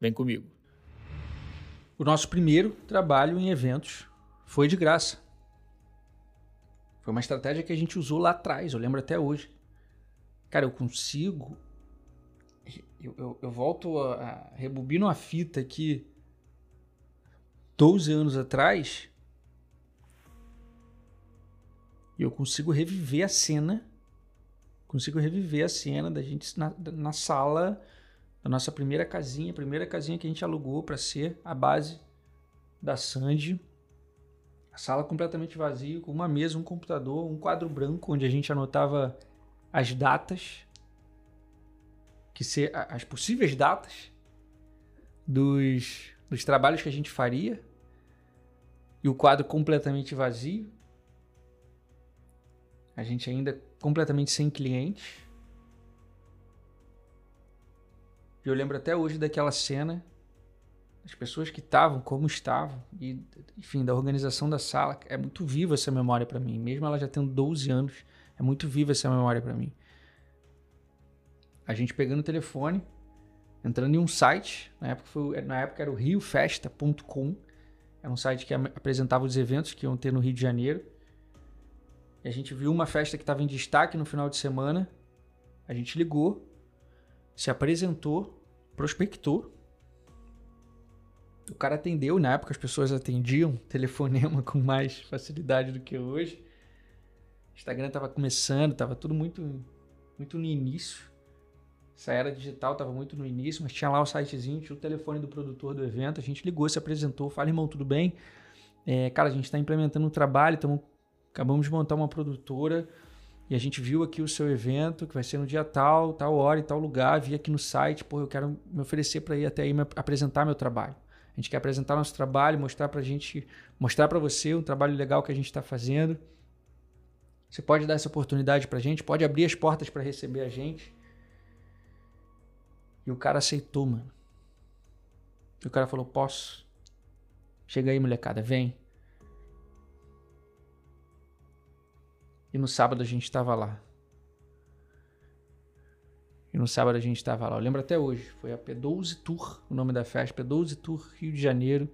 Vem comigo. O nosso primeiro trabalho em eventos foi de graça. Foi uma estratégia que a gente usou lá atrás, eu lembro até hoje. Cara, eu consigo. Eu, eu, eu volto a, a. Rebobino a fita aqui. 12 anos atrás. E eu consigo reviver a cena. Consigo reviver a cena da gente na, na sala da nossa primeira casinha, primeira casinha que a gente alugou para ser a base da Sandy. A sala completamente vazia, com uma mesa, um computador, um quadro branco onde a gente anotava as datas, que ser as possíveis datas dos, dos trabalhos que a gente faria, e o quadro completamente vazio. A gente ainda completamente sem clientes. Eu lembro até hoje daquela cena, as pessoas que estavam, como estavam, e, enfim, da organização da sala. É muito viva essa memória para mim, mesmo ela já tendo 12 anos, é muito viva essa memória para mim. A gente pegando o telefone, entrando em um site, na época, foi, na época era o riofesta.com, era um site que apresentava os eventos que iam ter no Rio de Janeiro. E a gente viu uma festa que estava em destaque no final de semana. A gente ligou, se apresentou, prospectou. O cara atendeu, na época as pessoas atendiam telefonema com mais facilidade do que hoje. Instagram estava começando, estava tudo muito, muito no início. Essa era digital estava muito no início, mas tinha lá o sitezinho, tinha o telefone do produtor do evento. A gente ligou, se apresentou, fala, irmão, tudo bem? É, cara, a gente está implementando um trabalho, tamo, acabamos de montar uma produtora e a gente viu aqui o seu evento, que vai ser no dia tal, tal hora e tal lugar, vi aqui no site, pô, eu quero me oferecer para ir até aí me apresentar meu trabalho. A gente quer apresentar nosso trabalho, mostrar pra gente, mostrar para você um trabalho legal que a gente está fazendo. Você pode dar essa oportunidade pra gente, pode abrir as portas para receber a gente. E o cara aceitou, mano. E o cara falou: "Posso? Chega aí, molecada, vem." E no sábado a gente estava lá. E no sábado a gente estava lá. Eu lembro até hoje. Foi a P12 Tour, o nome da festa. P12 Tour Rio de Janeiro.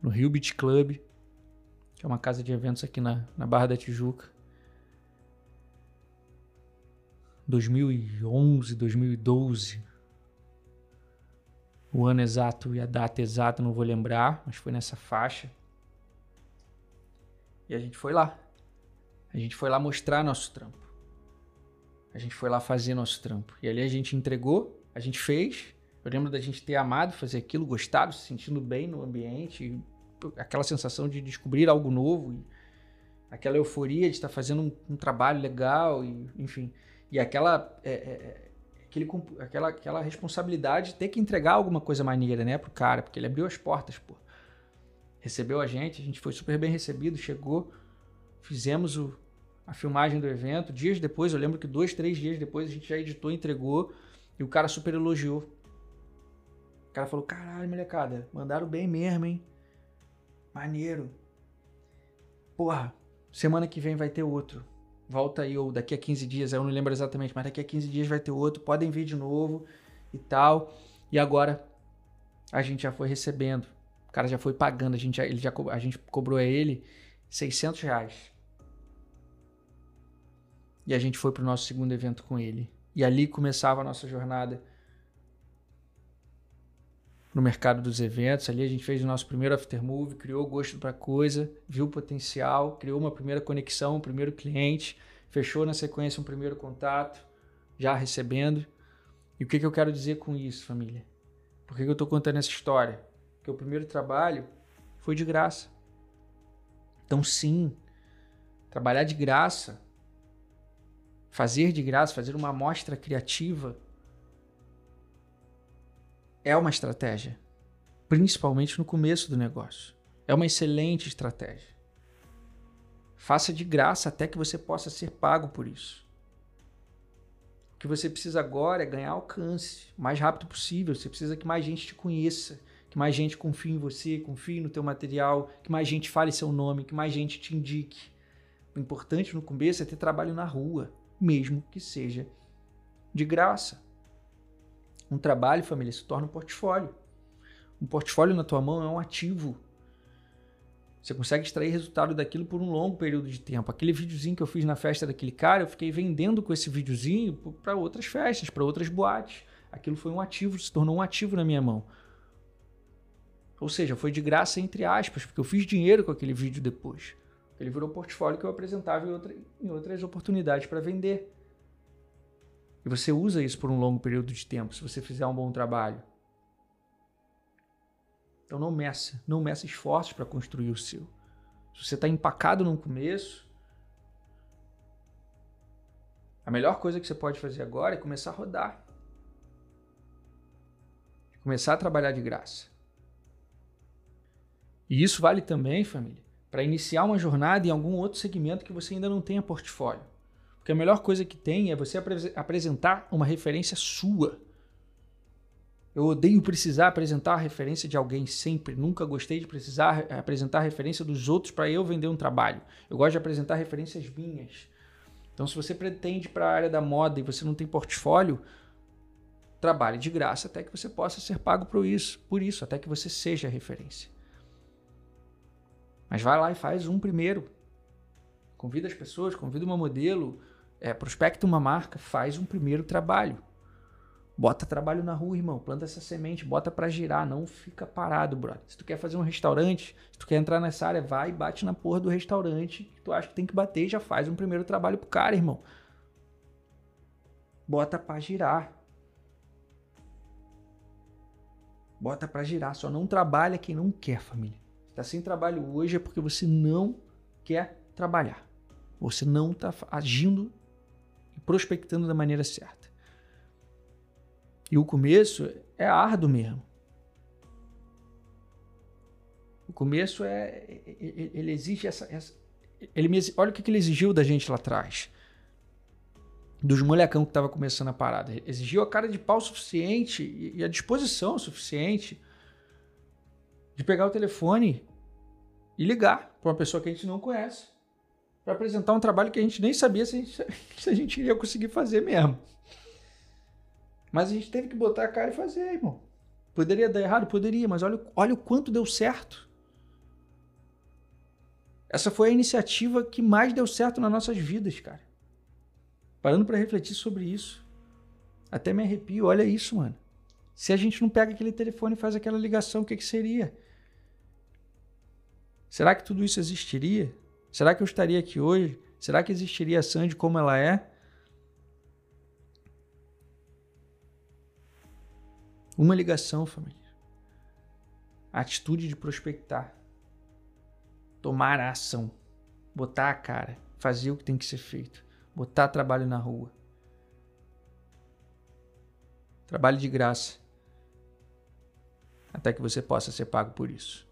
No Rio Beach Club. Que é uma casa de eventos aqui na, na Barra da Tijuca. 2011, 2012. O ano exato e a data exata não vou lembrar, mas foi nessa faixa. E a gente foi lá. A gente foi lá mostrar nosso trampo. A gente foi lá fazer nosso trampo. E ali a gente entregou, a gente fez. Eu lembro da gente ter amado fazer aquilo, gostado, se sentindo bem no ambiente, aquela sensação de descobrir algo novo, aquela euforia de estar fazendo um, um trabalho legal, e, enfim. E aquela, é, é, aquele, aquela, aquela responsabilidade de ter que entregar alguma coisa maneira, né, pro cara, porque ele abriu as portas, pô. Recebeu a gente, a gente foi super bem recebido, chegou fizemos o, a filmagem do evento. Dias depois, eu lembro que dois, três dias depois a gente já editou, entregou e o cara super elogiou. O cara falou: caralho, molecada, mandaram bem mesmo, hein? Maneiro. Porra, semana que vem vai ter outro. Volta aí, ou daqui a 15 dias, eu não lembro exatamente, mas daqui a 15 dias vai ter outro. Podem vir de novo e tal. E agora a gente já foi recebendo. O cara já foi pagando, a gente ele já, a gente cobrou a ele 600 reais. E a gente foi para o nosso segundo evento com ele. E ali começava a nossa jornada no mercado dos eventos. Ali a gente fez o nosso primeiro aftermove, criou gosto para coisa, viu o potencial, criou uma primeira conexão, um primeiro cliente, fechou na sequência um primeiro contato, já recebendo. E o que, que eu quero dizer com isso, família? Por que, que eu estou contando essa história? Porque o primeiro trabalho foi de graça. Então, sim, trabalhar de graça, fazer de graça, fazer uma amostra criativa, é uma estratégia, principalmente no começo do negócio. É uma excelente estratégia. Faça de graça até que você possa ser pago por isso. O que você precisa agora é ganhar alcance o mais rápido possível. Você precisa que mais gente te conheça, que mais gente confie em você, confie no teu material, que mais gente fale seu nome, que mais gente te indique. O importante no começo é ter trabalho na rua, mesmo que seja de graça. Um trabalho, família, se torna um portfólio. Um portfólio na tua mão é um ativo. Você consegue extrair resultado daquilo por um longo período de tempo. Aquele videozinho que eu fiz na festa daquele cara, eu fiquei vendendo com esse videozinho para outras festas, para outras boates. Aquilo foi um ativo, se tornou um ativo na minha mão. Ou seja, foi de graça entre aspas, porque eu fiz dinheiro com aquele vídeo depois. Ele virou portfólio que eu apresentava em, outra, em outras oportunidades para vender. E você usa isso por um longo período de tempo, se você fizer um bom trabalho. Então não meça, não meça esforços para construir o seu. Se você está empacado no começo, a melhor coisa que você pode fazer agora é começar a rodar. Começar a trabalhar de graça. E isso vale também, família, para iniciar uma jornada em algum outro segmento que você ainda não tenha portfólio. Porque a melhor coisa que tem é você apre apresentar uma referência sua. Eu odeio precisar apresentar a referência de alguém sempre. Nunca gostei de precisar apresentar a referência dos outros para eu vender um trabalho. Eu gosto de apresentar referências minhas. Então, se você pretende para a área da moda e você não tem portfólio, trabalhe de graça até que você possa ser pago por isso, por isso, até que você seja referência. Mas vai lá e faz um primeiro. Convida as pessoas, convida uma modelo, é, prospecta uma marca, faz um primeiro trabalho. Bota trabalho na rua, irmão. Planta essa semente, bota para girar, não fica parado, brother. Se tu quer fazer um restaurante, se tu quer entrar nessa área, vai e bate na porra do restaurante que tu acha que tem que bater já faz um primeiro trabalho pro cara, irmão. Bota para girar. Bota para girar, só não trabalha quem não quer, família. Tá sem trabalho hoje é porque você não quer trabalhar. Você não tá agindo e prospectando da maneira certa. E o começo é árduo mesmo. O começo é. Ele exige essa. essa ele me, olha o que ele exigiu da gente lá atrás. Dos molecão que estava começando a parada. Exigiu a cara de pau suficiente e a disposição suficiente de pegar o telefone e ligar para uma pessoa que a gente não conhece para apresentar um trabalho que a gente nem sabia se a gente, se a gente iria conseguir fazer mesmo. Mas a gente teve que botar a cara e fazer, irmão. Poderia dar errado? Poderia, mas olha, olha o quanto deu certo. Essa foi a iniciativa que mais deu certo nas nossas vidas, cara. Parando para refletir sobre isso. Até me arrepio, olha isso, mano. Se a gente não pega aquele telefone e faz aquela ligação, o que, que seria? Será que tudo isso existiria? Será que eu estaria aqui hoje? Será que existiria a Sandy como ela é? Uma ligação, família. A atitude de prospectar. Tomar a ação. Botar a cara. Fazer o que tem que ser feito. Botar trabalho na rua. Trabalho de graça. Até que você possa ser pago por isso.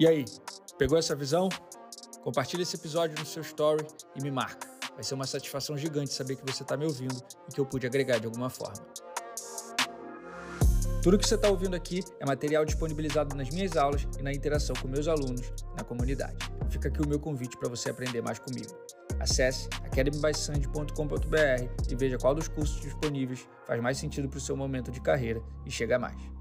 E aí, pegou essa visão? Compartilha esse episódio no seu story e me marca. Vai ser uma satisfação gigante saber que você está me ouvindo e que eu pude agregar de alguma forma. Tudo que você está ouvindo aqui é material disponibilizado nas minhas aulas e na interação com meus alunos na comunidade. Fica aqui o meu convite para você aprender mais comigo. Acesse academybysand.com.br e veja qual dos cursos disponíveis faz mais sentido para o seu momento de carreira e chega mais.